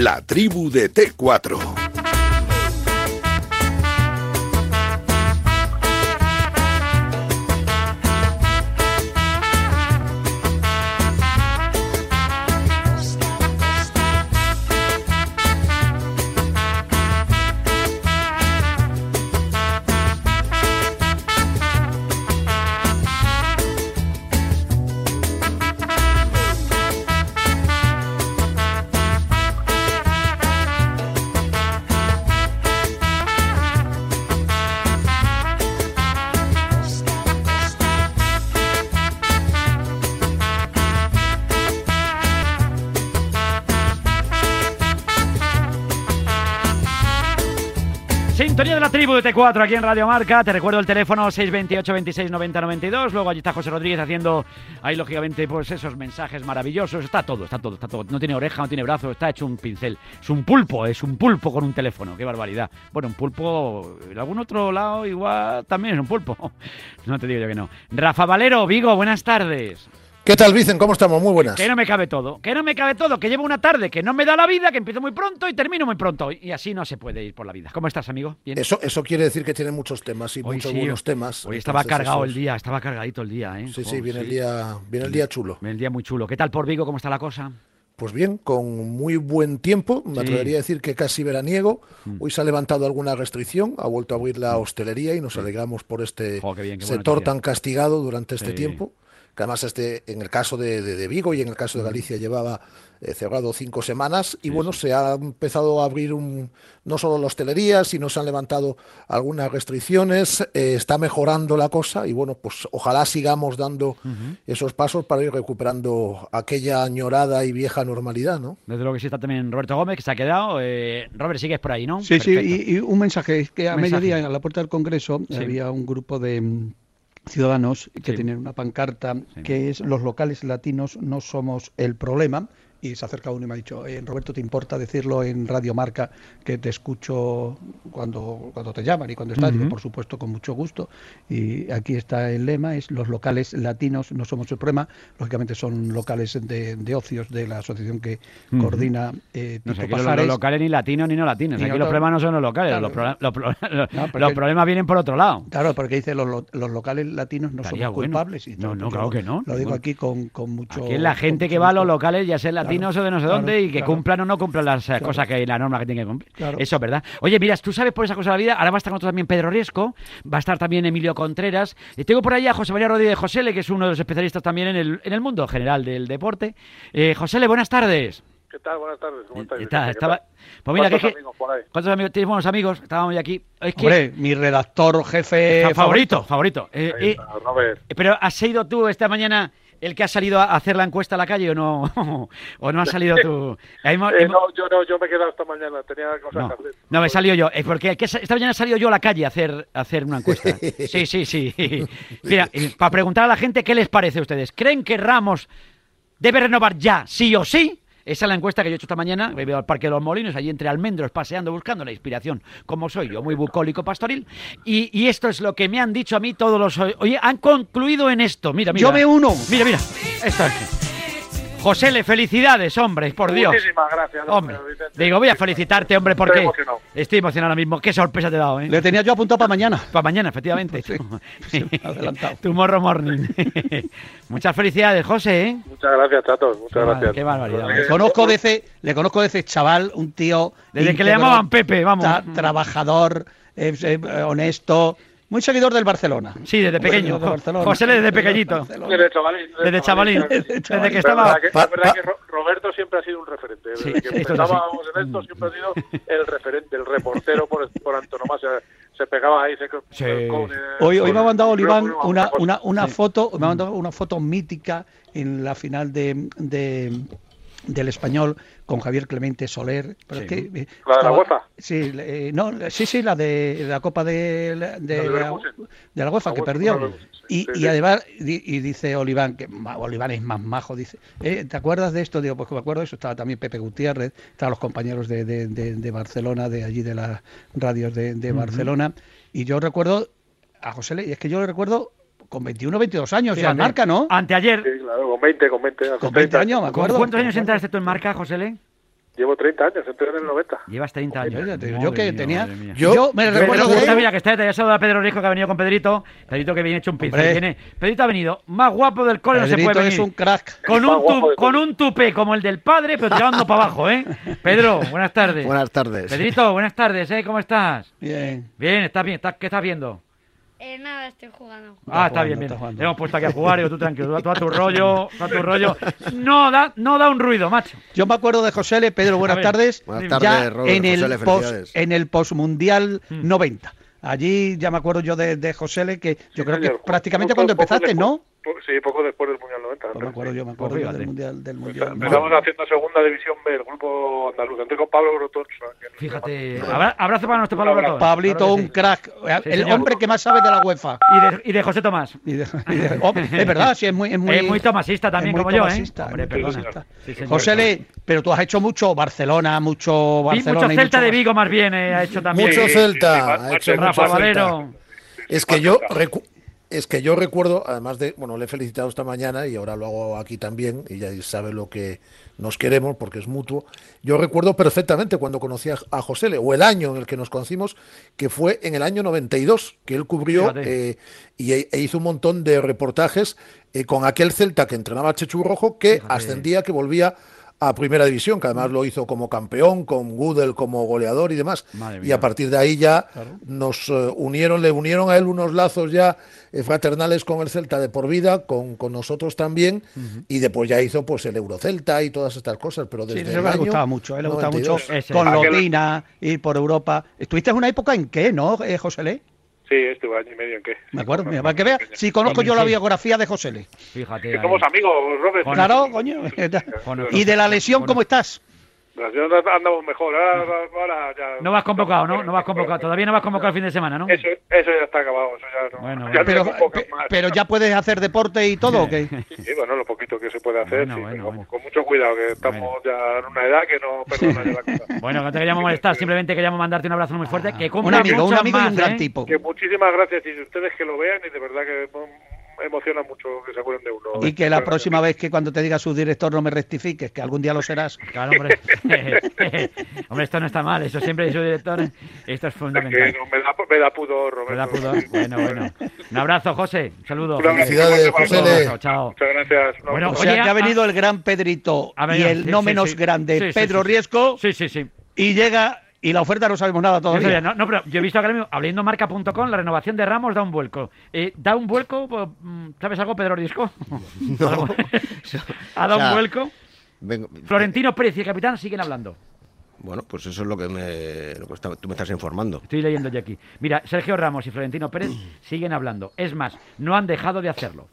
La tribu de T4. Tribu de T4 aquí en Radio Marca. Te recuerdo el teléfono 628 26 90 92. Luego allí está José Rodríguez haciendo ahí, lógicamente, pues esos mensajes maravillosos. Está todo, está todo, está todo. No tiene oreja, no tiene brazo, está hecho un pincel. Es un pulpo, es un pulpo con un teléfono. Qué barbaridad. Bueno, un pulpo, en algún otro lado igual también es un pulpo. No te digo yo que no. Rafa Valero, Vigo, buenas tardes. ¿Qué tal, Vicen? ¿Cómo estamos? Muy buenas. Que no me cabe todo, que no me cabe todo, que llevo una tarde que no me da la vida, que empiezo muy pronto y termino muy pronto. Y así no se puede ir por la vida. ¿Cómo estás, amigo? Eso, eso quiere decir que tiene muchos temas y muchos buenos temas. Hoy estaba cargado el día, estaba cargadito el día, ¿eh? Sí, sí, viene, El día, viene el día chulo. Viene el día muy chulo. ¿Qué tal por Vigo? ¿Cómo está la cosa? Pues bien, con muy buen tiempo, me atrevería a decir que casi veraniego. Mm. Hoy se ha levantado alguna restricción, ha vuelto a abrir la mm. hostelería y nos alegramos por este sector tan castigado durante este tiempo que además este, en el caso de, Vigo y en el caso de Galicia llevaba eh, cerrado cinco semanas y bueno, se ha empezado a abrir un, no solo la hostelería, sino se han levantado algunas restricciones, eh, está mejorando la cosa y bueno, pues ojalá sigamos dando esos pasos para ir recuperando aquella añorada y vieja normalidad, ¿no? Desde lo que sí está también Roberto Gómez, que se ha quedado. Eh, Robert, sigues por ahí, ¿no? Sí, sí, y, un mensaje, que a mediodía a la puerta del Congreso había un grupo de ciudadanos que tienen una pancarta que es los locales latinos no somos el problema y se acerca uno y me ha dicho, eh, Roberto, ¿te importa decirlo en Radio Marca que te escucho cuando, cuando te llaman y cuando estás? por supuesto, con mucho gusto. Y aquí está el lema, es los locales latinos no somos el problema. Lógicamente son locales de, ocios de la asociación que coordina eh, no los, locales ni latinos ni no latinos. aquí los problemas no son los locales, los, problemas vienen por otro lado. Claro, porque dice los, los locales latinos no somos culpables. Y no, no, claro que no. Lo digo aquí con, con mucho... Aquí es la gente que va a los locales, ya sea latinos o de no sé dónde, y que cumplan o no cumplan las eh, cosas que hay la norma que tienen que cumplir. Eso es verdad. Oye, miras, tú sabes por esa cosa de la vida, ahora va a estar con nosotros también Pedro Riesco, va a estar también Emilio Contreras, y tengo por ahí a José María Rodríguez Josele, que es uno de los especialistas también en el, en el mundo general del deporte. Eh, Josele, buenas tardes. ¿Qué tal? Buenas tardes. ¿Cómo estáis? Estaba... Pues mira, ¿Cuántos amigos por ahí? ¿Cuántos amigos? Tienes buenos amigos. Estábamos ya aquí. Es que... Hombre, mi redactor jefe favorito. Favorito. Eh, eh, pero has ido tú esta mañana el que ha salido a hacer la encuesta a la calle o no o no ha salido tú eh, no yo no yo me he quedado esta mañana tenía cosas no, que hacer. no me he salido yo porque esta mañana he salido yo a la calle a hacer a hacer una encuesta. Sí sí sí. Mira para preguntar a la gente qué les parece a ustedes creen que Ramos debe renovar ya sí o sí esa es la encuesta que yo he hecho esta mañana. He ido al Parque de los Molinos, allí entre almendros, paseando, buscando la inspiración, como soy yo, muy bucólico pastoril. Y, esto es lo que me han dicho a mí todos los... Oye, han concluido en esto. Mira, mira. Yo veo uno. Mira, mira. Esto es. José, le felicidades, hombre, por Dios. Muchísimas gracias, hombre. Digo, voy a felicitarte, hombre, porque estoy emocionado. estoy emocionado ahora mismo. Qué sorpresa te he dado, ¿eh? Le tenía yo apuntado para mañana. Para mañana, efectivamente. sí, adelantado. tu morro morning. Muchas felicidades, José, ¿eh? Muchas gracias, Chato. Muchas gracias. Qué barbaridad. Le conozco de ese, le conozco de ese chaval, un tío. Desde que le llamaban Pepe, vamos. trabajador, eh, eh, honesto. Muy seguidor del Barcelona. Sí, desde pequeño. José desde pequeñito. Desde chavalín. Desde chavalín. Desde que estaba... Es verdad que Roberto siempre ha sido un referente. Desde que empezábamos en esto siempre ha sido el referente, el reportero por, por antonomasia. Se pegaba ahí. Se, sí. hoy, hoy me ha mandado Oliván una, una, una foto, me ha mandado una foto mítica en la final de, de del español con Javier Clemente Soler. Pero que, eh, ¿La de la UEFA? Sí, eh, no, sí, sí, la de, la Copa de, de, la, de la UEFA, que perdió. Y, y además, y dice Oliván, que Oliván es más majo, dice, eh, ¿te acuerdas de esto? Digo, pues que me acuerdo de eso, estaba también Pepe Gutiérrez, estaban los compañeros de, de, Barcelona, de allí de las radios de, Barcelona, y yo recuerdo a José, y es que yo le recuerdo con 21 22 años ya en marca, ¿no? Anteayer. Sí, claro, con 20, con 20. Con, 20 años, me acuerdo. ¿Cuántos años entraste tú en marca, José Le? Llevo 30 años, entré en el 90. Llevas 30 años. yo que tenía. Yo, me recuerdo que. Mira, que está detallado a Pedro Riesco que ha venido con Pedrito. Pedrito que viene hecho un pincel. Viene, Pedrito ha venido más guapo del cole, no se puede venir. es un crack. Con un, con un tupé como el del padre, pero tirando para abajo, ¿eh? Pedro, buenas tardes. Buenas tardes. Pedrito, buenas tardes, ¿eh? ¿Cómo estás? Bien. Bien, ¿estás bien? ¿Qué estás viendo? Eh, nada, estoy jugando. Ah, está bien, bien. Te hemos puesto aquí a jugar, y tú tranquilo, tú a tu rollo, tú a tu rollo. No da, no da un ruido, macho. Yo me acuerdo de José L. Pedro, buenas tardes. Buenas tardes, ya Robert, en, el post, en el postmundial 90. Mm. Allí ya me acuerdo yo de, de José L. que yo creo que prácticamente cuando empezaste, ¿no? Sí, poco después del Mundial 90. Pues me acuerdo yo, me acuerdo yo del Mundial. Del mundial Empezamos haciendo segunda división B, el grupo andaluz. Entré con Pablo Grotón. Fíjate, abrazo para nuestro Pablo Grotón. Pablito, un crack. el hombre que más sabe de la UEFA. Y de, y de José Tomás. Oh, es verdad, sí, es muy... Es muy, muy tomasista también, como yo, ¿eh? Hombre, José Le, pero tú has hecho mucho Barcelona, mucho Barcelona. Y mucho Celta de Vigo, más bien, eh, ha hecho también. Mucho Celta. ha hecho Rafa Valero. Es que yo es que yo recuerdo, además de, bueno, le he felicitado esta mañana y ahora lo hago aquí también, y ya sabe lo que nos queremos porque es mutuo. Yo recuerdo perfectamente cuando conocí a, José, o el año en el que nos conocimos, que fue en el año 92, que él cubrió eh, y, e, hizo un montón de reportajes eh, con aquel Celta que entrenaba Chechu Rojo, que ascendía, que volvía a Primera División, que además lo hizo como campeón, con Gudel como goleador y demás. Y a partir de ahí ya nos eh, unieron, le unieron a él unos lazos ya eh, fraternales con el Celta de por vida, con, con nosotros también, y después ya hizo pues el Eurocelta y todas estas cosas. Pero desde sí, eso le gustaba mucho, él le gustaba mucho con Lotina, ir por Europa. ¿Estuviste en una época en qué, no, eh, José Le? Sí, estuve año y medio en qué. Me acuerdo, mira, para que vea, si conozco yo la biografía de José Le. Fíjate. Que somos amigos, Robert. Claro, coño. ¿Y de la lesión cómo estás? Andamos mejor. Ahora, ya... No vas convocado, ¿no? No vas convocado. Todavía no vas convocado el fin de semana, ¿no? Eso, eso ya está acabado. Eso ya no. Bueno, ya pero, pero ya puedes hacer deporte y todo, ¿o qué? Sí, bueno, lo poquito que se puede hacer. sí, con, mucho cuidado, que estamos ya en una edad que no perdona la cosa. Bueno, no te queríamos molestar. Simplemente queríamos mandarte un abrazo muy fuerte. Que un amigo, un amigo y un gran ¿eh? tipo. Que muchísimas gracias. Y ustedes que lo vean y de verdad que emociona mucho que se acuerden de uno. Y que la próxima vez que cuando te diga su director no me rectifiques, que algún día lo serás. Claro, hombre. hombre, esto no está mal, eso siempre es su director. Esto es fundamental. Es que me, da, me, da, pudor, Roberto. Me da pudor. Bueno, bueno. Un abrazo, José. Un saludo. Felicidades, José. Chao. Muchas gracias. bueno, o sea, que ha venido el gran Pedrito y el no menos grande Pedro Riesco. Sí, sí, sí. Y llega y la oferta no sabemos nada todavía. No, no, pero yo he visto ahora mismo, abriendo marca.com, la renovación de Ramos da un vuelco. Eh, ¿Da un vuelco? Pues, mm, ¿Sabes algo, Pedro Risco? No. ¿Ha dado un vuelco? Florentino Pérez y el capitán siguen hablando. Bueno, pues eso es lo que, me, lo que tú me estás informando. Estoy leyendo ya aquí. Mira, Sergio Ramos y Florentino Pérez siguen hablando. Es más, no han dejado de hacerlo.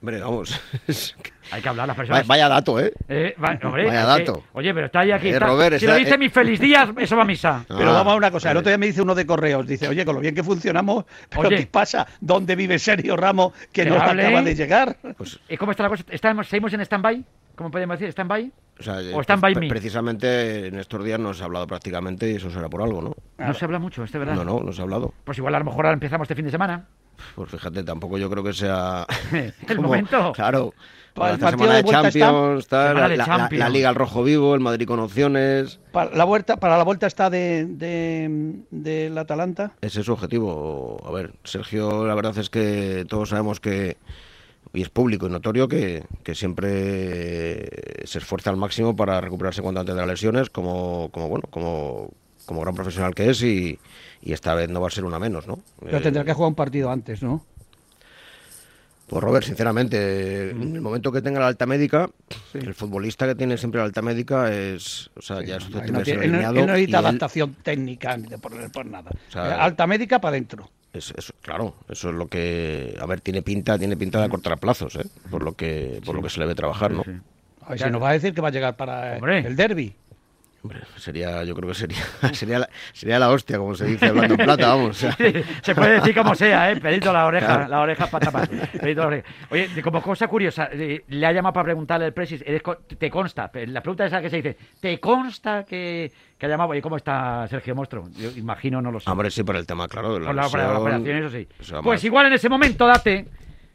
Hombre, vamos. Hay que hablar las personas. Vaya, dato, ¿eh? eh vaya dato. oye, pero está ahí aquí. Eh, Robert, si lo dice mi feliz día, eso va a misa. Pero vamos a una cosa. El otro día me dice uno de correos. Dice, oye, con lo bien que funcionamos, ¿pero qué pasa? ¿Dónde vive Sergio Ramos que no acaba de llegar? Pues, ¿Y cómo está la cosa? ¿Estamos, ¿Seguimos en stand-by? ¿Cómo podemos decir? ¿Stand-by? O, sea, ¿O stand-by me? Precisamente en estos días no se ha hablado prácticamente y eso será por algo, ¿no? No se habla mucho, este verdad. No, no, no se ha hablado. Pues igual a lo mejor ahora empezamos este fin de semana. Pues fíjate, tampoco yo creo que sea. el momento. Claro. Para esta semana de, Champions, la, Liga al Rojo Vivo, el Madrid con opciones. Para la vuelta, para la vuelta está de, de, del Atalanta. Ese es su objetivo. A ver, Sergio, la verdad es que todos sabemos que y es público y notorio que, que, siempre se esfuerza al máximo para recuperarse cuanto antes de las lesiones, como, como bueno, como, como gran profesional que es y, y esta vez no va a ser una menos, ¿no? Pero tendrá eh, que jugar un partido antes, ¿no? Pues Robert, sinceramente, en el momento que tenga la alta médica, el futbolista que tiene siempre la alta médica es, o sea, ya es no, no, tiene, no, necesita adaptación técnica ni de por, nada. alta médica para adentro. Es, claro, eso es lo que, a ver, tiene pinta, tiene pinta de cortar plazos, ¿eh? por lo que, por lo que se le ve trabajar, ¿no? A ver, si nos va a decir que va a llegar para el derby. Hombre, sería, yo creo que sería, sería, la, sería la hostia, como se dice hablando en plata, vamos. se puede decir como sea, ¿eh? Pedito la oreja, la oreja para tapar. Oye, como cosa curiosa, eh, le ha llamado para preguntarle al presis, ¿te consta? La pregunta es esa que se dice, ¿te consta que, que ha llamado? Oye, ¿cómo está Sergio Mostro? Yo imagino, no lo sé. Hombre, sí, por el tema, claro. De la, por la, operación, eso sí. pues igual en ese momento, date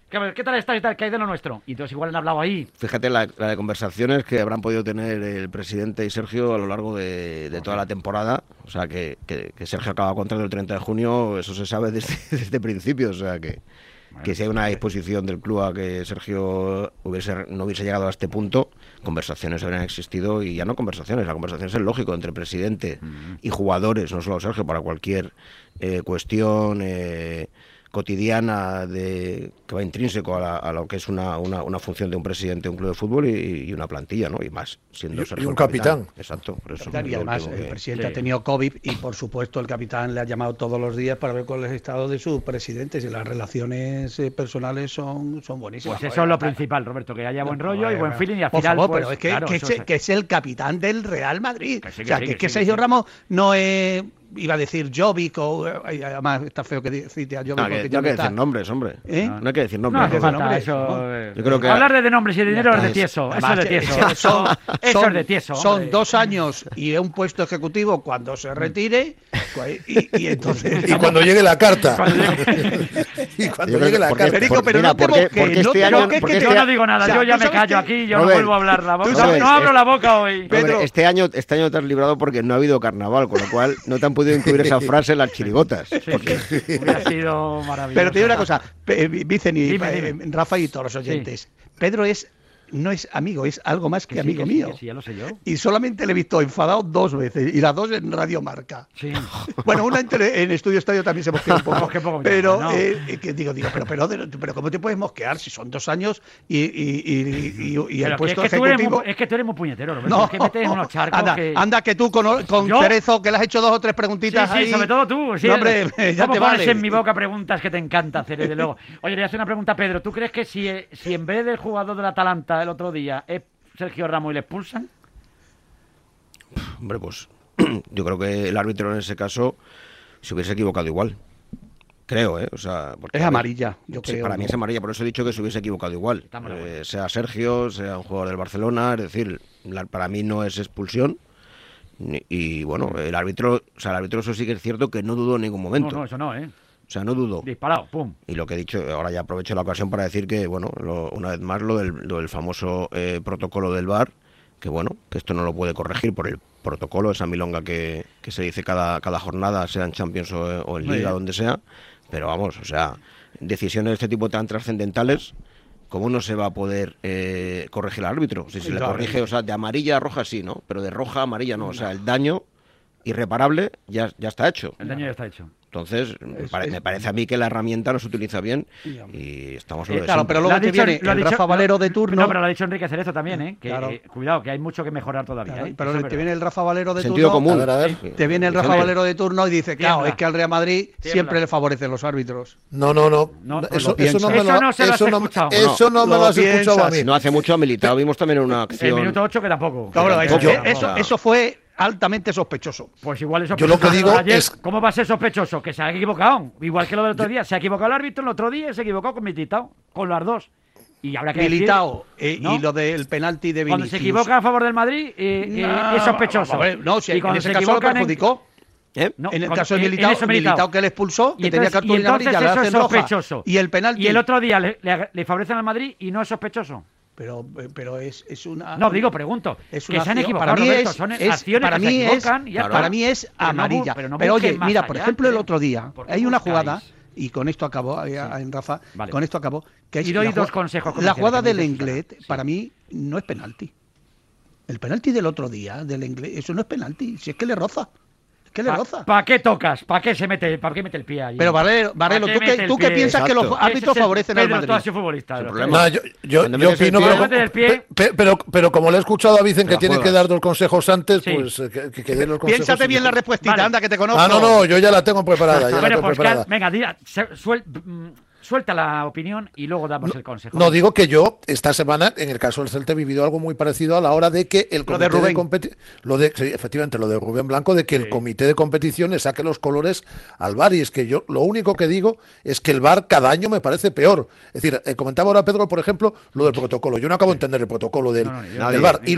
¿Qué tal estáis? ¿Qué hay de lo nuestro? Y entonces igual han hablado ahí. Fíjate la, de conversaciones que habrán podido tener el presidente y Sergio a lo largo de, toda la temporada. O sea, que, Sergio acaba contrato el 30 de junio, eso se sabe desde, desde principio. O sea, que, que si hay una disposición del club a que Sergio hubiese, no hubiese llegado a este punto, conversaciones habrían existido y ya no conversaciones, la conversación es el lógico entre presidente y jugadores, no solo Sergio, para cualquier eh, cuestión. Eh, cotidiana de, que va intrínseco a, lo que es una, una, función de un presidente de un club de fútbol y, una plantilla, ¿no? Y más siendo y, un capitán. Exacto. Por eso y además el presidente ha tenido COVID y por supuesto el capitán le ha llamado todos los días para ver cuál es el estado de sus presidentes y las relaciones eh, personales son, son buenísimas. Pues eso es lo principal, Roberto, que haya buen rollo y buen feeling y al final... Favor, pero pues, es que, que, es, el capitán del Real Madrid. o sea, que, que Sergio Ramos no es iba a decir Jovic o además está feo que cite a Jovic no, porque no hay que decir nombres hombre. ¿Eh? no, hay que decir nombres no, no, nombres. Eso, yo creo que hablar de nombres y de dinero es de tieso eso es de tieso son, eso es de tieso son dos años y un puesto ejecutivo cuando se retire y, y entonces y cuando llegue la carta. Y cuando llegue la carta. pero no porque, porque este año yo no digo nada yo ya me callo aquí yo no vuelvo a hablar la boca no abro la boca hoy. Este año este año te has librado porque no ha habido carnaval con lo cual no te han podido incluir esa frase en las chirigotas. Hubiera sido maravilloso. Pero te digo una cosa, Vicen y eh, Rafa y todos los oyentes. Pedro es no es amigo, es algo más que, amigo mío. ya lo sé yo. Y solamente le he visto enfadado dos veces, y las dos en Radio Marca. Sí. Bueno, una en, Estudio Estadio también se mosqueó un poco. pero, eh, que digo, digo, pero, pero, pero, ¿cómo te puedes mosquear si son dos años y, y, y, el puesto es que ejecutivo... es que tú eres muy puñetero, Roberto. No. Es que metes en unos charcos anda, que... anda que tú con, con Cerezo, que le has hecho dos o tres preguntitas sí, sí, sobre todo tú. Sí, hombre, ya ¿Cómo te pones en mi boca preguntas que te encanta hacer, desde luego? Oye, le voy a hacer una pregunta a Pedro. ¿Tú crees que si, si en vez del jugador del Atalanta el otro día Sergio Ramos y le expulsan? Hombre, pues yo creo que el árbitro en ese caso se hubiese equivocado igual. Creo, ¿eh? O sea, es amarilla, yo creo. Para mí es amarilla, por eso he dicho que se hubiese equivocado igual. Eh, sea Sergio, sea un jugador del Barcelona, es decir, para mí no es expulsión. Y bueno, el árbitro, o sea, el árbitro eso sí que es cierto que no dudó en ningún momento. No, no, eso no, ¿eh? O sea, no dudo. Disparado, pum. Y lo que he dicho, ahora ya aprovecho la ocasión para decir que, bueno, una vez más lo del, famoso eh, protocolo del VAR, que bueno, que esto no lo puede corregir por el protocolo, esa milonga que, se dice cada, cada jornada, sea en Champions o, en Liga, donde sea. Pero vamos, o sea, decisiones de este tipo tan trascendentales, ¿cómo no se va a poder eh, corregir el árbitro? Si se le corrige, o sea, de amarilla a roja sí, ¿no? Pero de roja a amarilla no. O sea, el daño irreparable ya, ya está hecho. El daño ya está hecho. Entonces, me, parece a mí que la herramienta no se utiliza bien y estamos eh, Claro, pero luego te viene el Rafa Valero de turno. No, pero lo ha dicho Enrique Cerezo también, ¿eh? Que, eh, cuidado, que hay mucho que mejorar todavía. ¿eh? Pero te viene el Rafa Valero de Sentido turno. común. Te viene el Rafa Valero de turno y dice, claro, es que al Real Madrid siempre le favorecen los árbitros. No, no, no. eso, eso, no me lo, eso, eso, no, eso no me lo has escuchado a mí. No hace mucho ha militado, vimos también una acción. El minuto 8 que tampoco. Eso fue altamente sospechoso. Pues igual es Yo lo que digo es... ¿Cómo va a ser sospechoso? Que se ha equivocado. Igual que lo del otro día. Se ha equivocado el árbitro el otro día y se ha equivocado con Militao. Con las dos. Y habrá que Militao eh, y lo del penalti de Vinicius. Cuando se equivoca a favor del Madrid eh, eh, es sospechoso. no, si y en ese caso lo perjudicó. En, en el caso de Militao, Militao, que le expulsó, que tenía cartulina amarilla, eso es sospechoso. Y el penalti. Y el otro día le, le favorecen al Madrid y no es sospechoso pero, pero es, es una. No, digo, pregunto. Es que se han equivocado. Para mí es, son acciones para mí es, Para mí es amarilla. Pero, oye, mira, por ejemplo, el otro día hay una jugada y con esto acabo, eh, en Rafa, con esto acabo. Que y doy dos consejos. La jugada del Englet, para mí, no es penalti. El penalti del otro día, del Englet, eso no es penalti, si es que le roza. ¿Qué le roza? ¿Para qué tocas? ¿Para qué se mete, para qué mete el pie ahí? Pero Barrero, ¿tú, qué, ¿tú qué piensas que los árbitros favorecen al Madrid? Tú futbolista. No, yo, yo, yo opino, pero, pero, pero, como le he escuchado a Vicen que tiene que dar dos consejos antes, pues eh, que, que, dé los consejos. Piénsate bien la respuestita, anda, que te conozco. Ah, no, no, yo ya la tengo preparada. Ya bueno, la tengo pues preparada. venga, diga, suel, suelta la opinión y luego damos el consejo. No, digo que yo esta semana, en el caso del Celta, he vivido algo muy parecido a la hora de que el comité de, competición, lo de efectivamente, lo de Rubén Blanco, de que el comité de competiciones saque los colores al bar. Y es que yo lo único que digo es que el bar cada año me parece peor. Es decir, eh, comentaba ahora Pedro, por ejemplo, lo del protocolo. Yo no acabo de entender el protocolo del, bar. Y,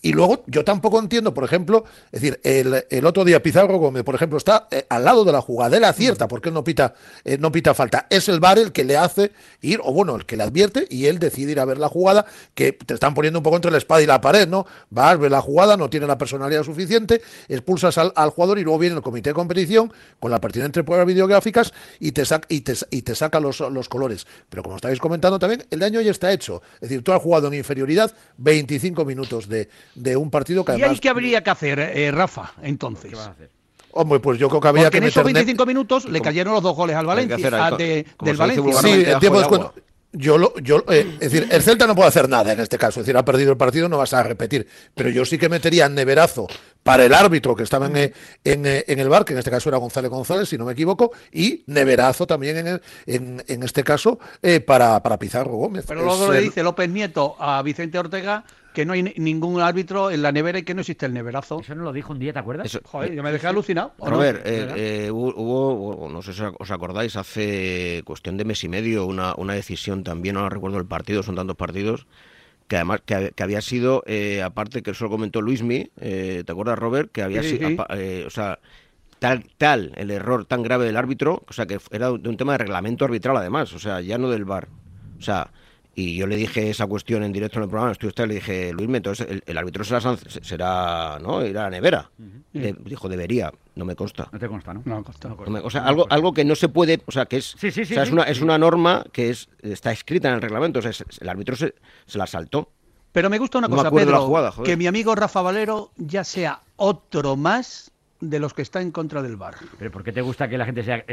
Y luego yo tampoco entiendo, por ejemplo, es decir, el, otro día Pizarro Gómez, por ejemplo, está eh, al lado de la jugada, él acierta, porque él no pita, eh, no pita falta. Es el bar el que le hace ir, o bueno, el que le advierte, y él decide ir a ver la jugada, que te están poniendo un poco entre la espada y la pared, ¿no? Vas, ves la jugada, no tiene la personalidad suficiente, expulsas al, jugador y luego viene el comité de competición con la pertinente pruebas videográficas y te, saca, y te, y te saca los, los colores. Pero como estáis comentando también, el daño ya está hecho. Es decir, tú has jugado en inferioridad 25 minutos de de un partido que además... ¿Y ahí qué habría que hacer, eh, Rafa, entonces? ¿Qué va a hacer? Hombre, pues yo creo que habría Porque que en esos 25 minutos le cayeron los dos goles al Valencia, del Valencia. Sí, en tiempo de yo lo, yo, eh, es decir, el Celta no puede hacer nada en este caso. Es decir, ha perdido el partido, no vas a repetir. Pero yo sí que metería neverazo para el árbitro que estaba en, eh, en, en, el bar, que en este caso era González González, si no me equivoco, y neverazo también en, el, en, en, este caso para, para Pizarro Gómez. Pero luego le dice López Nieto a Vicente Ortega que no hay ningún árbitro en la nevera y que no existe el neverazo. Eso no lo dijo un día, ¿te acuerdas? Joder, yo me dejé alucinado. A ver, eh, eh, hubo, no sé si os acordáis, hace cuestión de mes y medio una, una decisión también, no recuerdo el partido, son tantos partidos, que además que, había sido, eh, aparte que eso lo comentó Luismi, ¿te acuerdas Robert? Que había sido, o sea, tal, tal el error tan grave del árbitro, o sea, que era de un tema de reglamento arbitral además, o sea, ya no del VAR. O sea, y yo le dije esa cuestión en directo en el programa, estoy usted, le dije, Luis, entonces el, árbitro será, será, ¿no? Ir a la nevera. dijo, debería, no me consta. No te consta, ¿no? No consta. o sea, algo, algo que no se puede, o sea, que es, o sea, es, una, es una norma que es, está escrita en el reglamento, o sea, el árbitro se, se la saltó. Pero me gusta una cosa, Pedro, que mi amigo Rafa Valero ya sea otro más de los que está en contra del bar. ¿Pero por qué te gusta que la gente sea...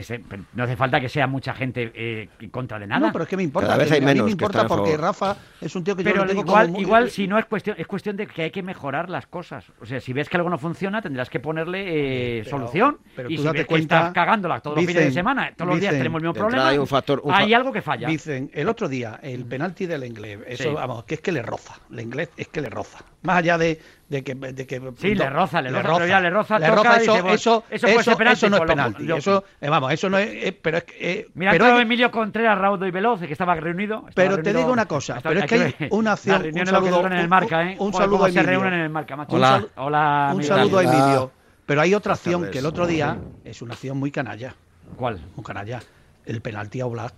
no hace falta que sea mucha gente eh, en contra de nada. No, pero es que me importa. Cada vez hay a mí me importa porque Rafa es un tío que pero yo lo igual, igual si no es cuestión, es cuestión de que hay que mejorar las cosas. O sea, si ves que algo no funciona, tendrás que ponerle eh, solución. Pero y si ves que estás cagándola todos los fines de semana, todos los días tenemos el mismo problema, hay, un factor, hay algo que falla. Dicen, el otro día, el penalti del inglés, eso, vamos, que es que le roza. El inglés es que le roza. Más allá de de que, de que sí le roza le, roza, pero ya le roza, le roza eso, eso, eso, eso, no es penalti eso eh, vamos eso no es eh, pero es que eh, mira pero Emilio Contreras Raudo y Veloz que estaba reunido pero te digo una cosa pero es que hay una acción un saludo en el marca ¿eh? un, saludo a Emilio. se reúnen en el marca macho. hola. Hola un saludo a Emilio. Pero hay otra acción que el otro día es una acción muy canalla. ¿cuál? muy canalla. El penalti a Black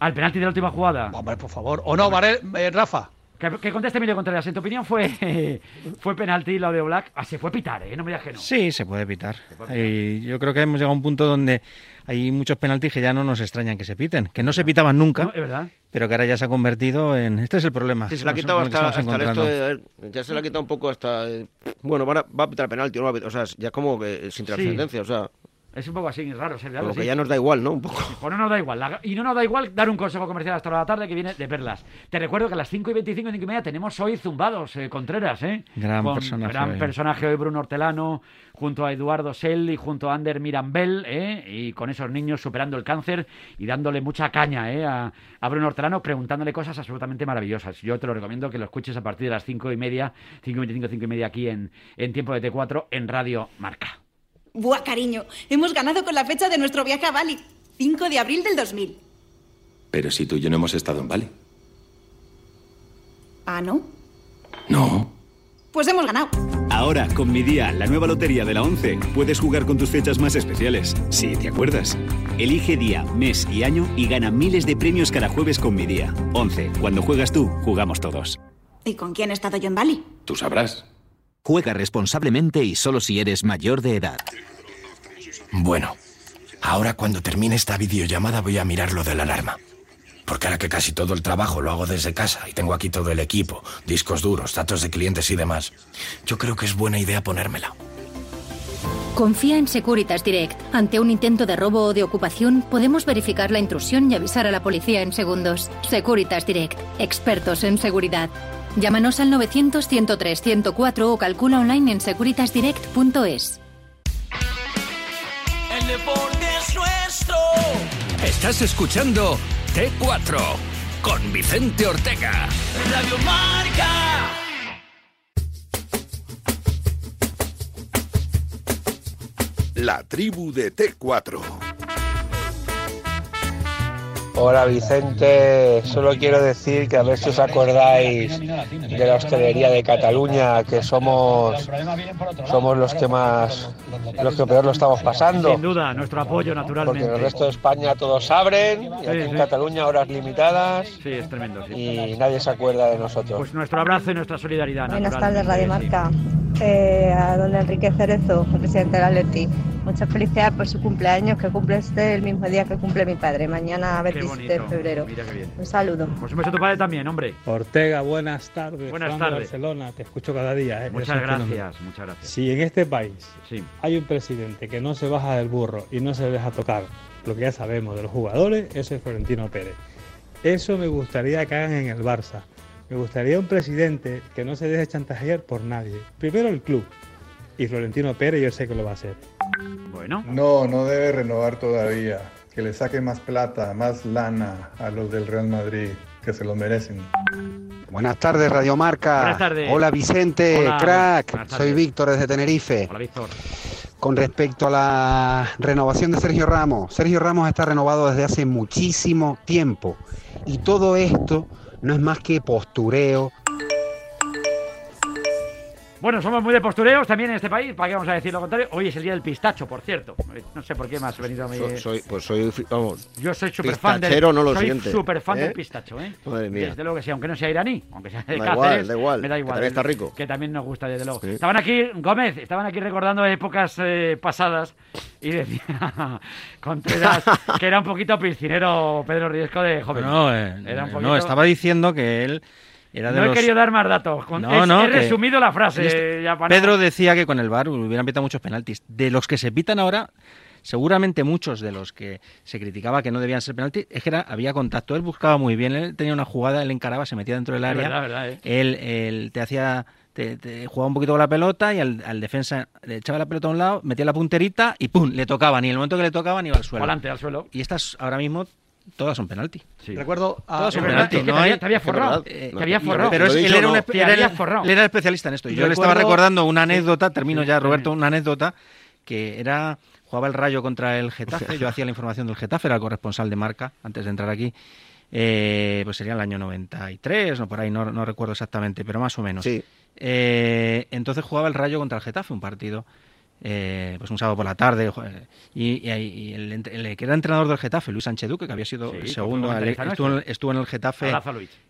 al ah, penalti de la última jugada. Hombre por favor. O no Rafa que, conteste Emilio Contreras. En tu opinión, ¿fue, fue penalti lo de Black? Ah, se puede pitar, ¿eh? No me digas que no. Sí, se puede pitar. Y yo creo que hemos llegado a un punto donde hay muchos penaltis que ya no nos extrañan que se piten. Que no se pitaban nunca. es verdad. Pero que ahora ya se ha convertido en. Este es el problema. Sí, se la ha quitado hasta, hasta esto de, Ya se la ha quitado un poco hasta. Bueno, va a, va a pitar penalti. No o sea, ya como que sin trascendencia. O sea. Es un poco así, es raro. Como que ya nos da igual, ¿no? Un poco. Pues no nos da igual. Y no nos da igual dar un consejo comercial hasta la tarde que viene de perlas. Te recuerdo que a las 5 y 25 y 5 y media tenemos hoy zumbados, eh, Contreras, ¿eh? Gran personaje. Gran personaje hoy, Bruno Hortelano, junto a Eduardo Sell y junto a Ander Mirambel, ¿eh? Y con esos niños superando el cáncer y dándole mucha caña, ¿eh? A, Bruno Hortelano, preguntándole cosas absolutamente maravillosas. Yo te lo recomiendo que lo escuches a partir de las 5 y media, 5 y 25, 5 y media aquí en, en Tiempo de T4 en Radio Marca. Buah, cariño, hemos ganado con la fecha de nuestro viaje a Bali, 5 de abril del 2000. Pero si tú y yo no hemos estado en Bali. ¿Ah, no? No. Pues hemos ganado. Ahora, con mi día, la nueva lotería de la 11, puedes jugar con tus fechas más especiales. Si te acuerdas. Elige día, mes y año y gana miles de premios cada jueves con mi día. 11. Cuando juegas tú, jugamos todos. ¿Y con quién he estado yo en Bali? Tú sabrás. Juega responsablemente y solo si eres mayor de edad. Bueno, ahora cuando termine esta videollamada voy a mirar lo de la alarma. Porque ahora que casi todo el trabajo lo hago desde casa y tengo aquí todo el equipo, discos duros, datos de clientes y demás, yo creo que es buena idea ponérmela. Confía en Securitas Direct. Ante un intento de robo o de ocupación, podemos verificar la intrusión y avisar a la policía en segundos. Securitas Direct. Expertos en seguridad. Llámanos al 900-103-104 o calcula online en securitasdirect.es. El deporte es nuestro. Estás escuchando T4 con Vicente Ortega. Radio Marca. La tribu de T4. Hola Vicente, solo quiero decir que a ver si os acordáis de la hostelería de Cataluña, que somos somos los que más los que peor lo estamos pasando. Sin duda, nuestro apoyo naturalmente. Porque en el resto de España todos abren, y aquí en Cataluña horas limitadas. Sí, es tremendo. Y nadie se acuerda de nosotros. Pues nuestro abrazo y nuestra solidaridad. Buenas tardes, Radio Marca. Eh, a don Enrique Cerezo, el presidente del Atleti. Muchas felicidades por su cumpleaños, que cumple este el mismo día que cumple mi padre, mañana 27 de febrero. Un saludo. Pues un beso a tu padre también, hombre. Ortega, buenas tardes. Buenas Juan tardes. De Barcelona, te escucho cada día. ¿eh? Muchas gracias, muchas gracias. Si en este país Sí. hay un presidente que no se baja del burro y no se deja tocar lo que ya sabemos de los jugadores, ese es Florentino Pérez. Eso me gustaría que hagan en el Barça. Me gustaría un presidente que no se deje chantajear por nadie. Primero el club. Y Florentino Pérez yo sé que lo va a hacer. Bueno. No, no debe renovar todavía. Que le saque más plata, más lana a los del Real Madrid, que se lo merecen. Buenas tardes, Radio Marca. Buenas tardes. Hola, Vicente, Hola, crack. Soy Víctor desde Tenerife. Hola, Víctor. Con respecto a la renovación de Sergio Ramos, Sergio Ramos está renovado desde hace muchísimo tiempo. Y todo esto no es más que postureo. Bueno, somos muy de postureos también en este país, ¿para qué vamos a decir lo contrario? Hoy es el día del pistacho, por cierto. No sé por qué me has venido a mí. So- soy, pues soy, vamos, Yo soy súper fan del no lo soy súper fan ¿eh? del pistacho, ¿eh? Madre mía. Desde luego que sí, aunque no sea iraní, aunque sea de Da Cáceres, igual, da igual, me da que igual. también está rico. Que también nos gusta, desde luego. Sí. Estaban aquí, Gómez, estaban aquí recordando épocas eh, pasadas y decía Contreras que era un poquito piscinero Pedro Riesco de joven. No, eh, Era un no, poquito- estaba diciendo que él era de No he querido dar más datos. con- No, es- no, he resumido la frase. Este- ya para- Pedro decía que con el VAR hubieran pitado muchos penaltis. De los que se pitan ahora, seguramente muchos de los que se criticaba que no debían ser penaltis, es que era- había contacto. Él buscaba muy bien, él tenía una jugada, él encaraba, se metía dentro del área. verdad, verdad, ¿eh? Él, él te hacía... Te, te jugaba un poquito con la pelota y al, al defensa le echaba la pelota a un lado, metía la punterita y ¡pum! le tocaban. Y en el momento que le tocaban iba al suelo. Adelante, al suelo. Y estas ahora mismo todas son penalti. Recuerdo a- Todas son penalti. es que no te había- hay- te había es forrado, verdad. eh, No, te había y- forrado. Pero es- él era, un era él era el especialista en esto. Y yo le estaba recordando una Sí. anécdota, termino Sí, ya, Roberto, sí. una anécdota que era jugaba el Rayo contra el Getafe. Yo hacía la información del Getafe, era el corresponsal de marca antes de entrar aquí. Eh, pues sería el año 93 o por ahí, no, no recuerdo exactamente, pero más o menos. Sí. Eh, entonces jugaba el Rayo contra el Getafe, un partido, eh, pues un sábado por la tarde, eh, y, y- y el, que era entrenador del Getafe, Luis Sánchez Duque, que había sido Sí, el segundo, al- estuvo, en, estuvo en el Getafe,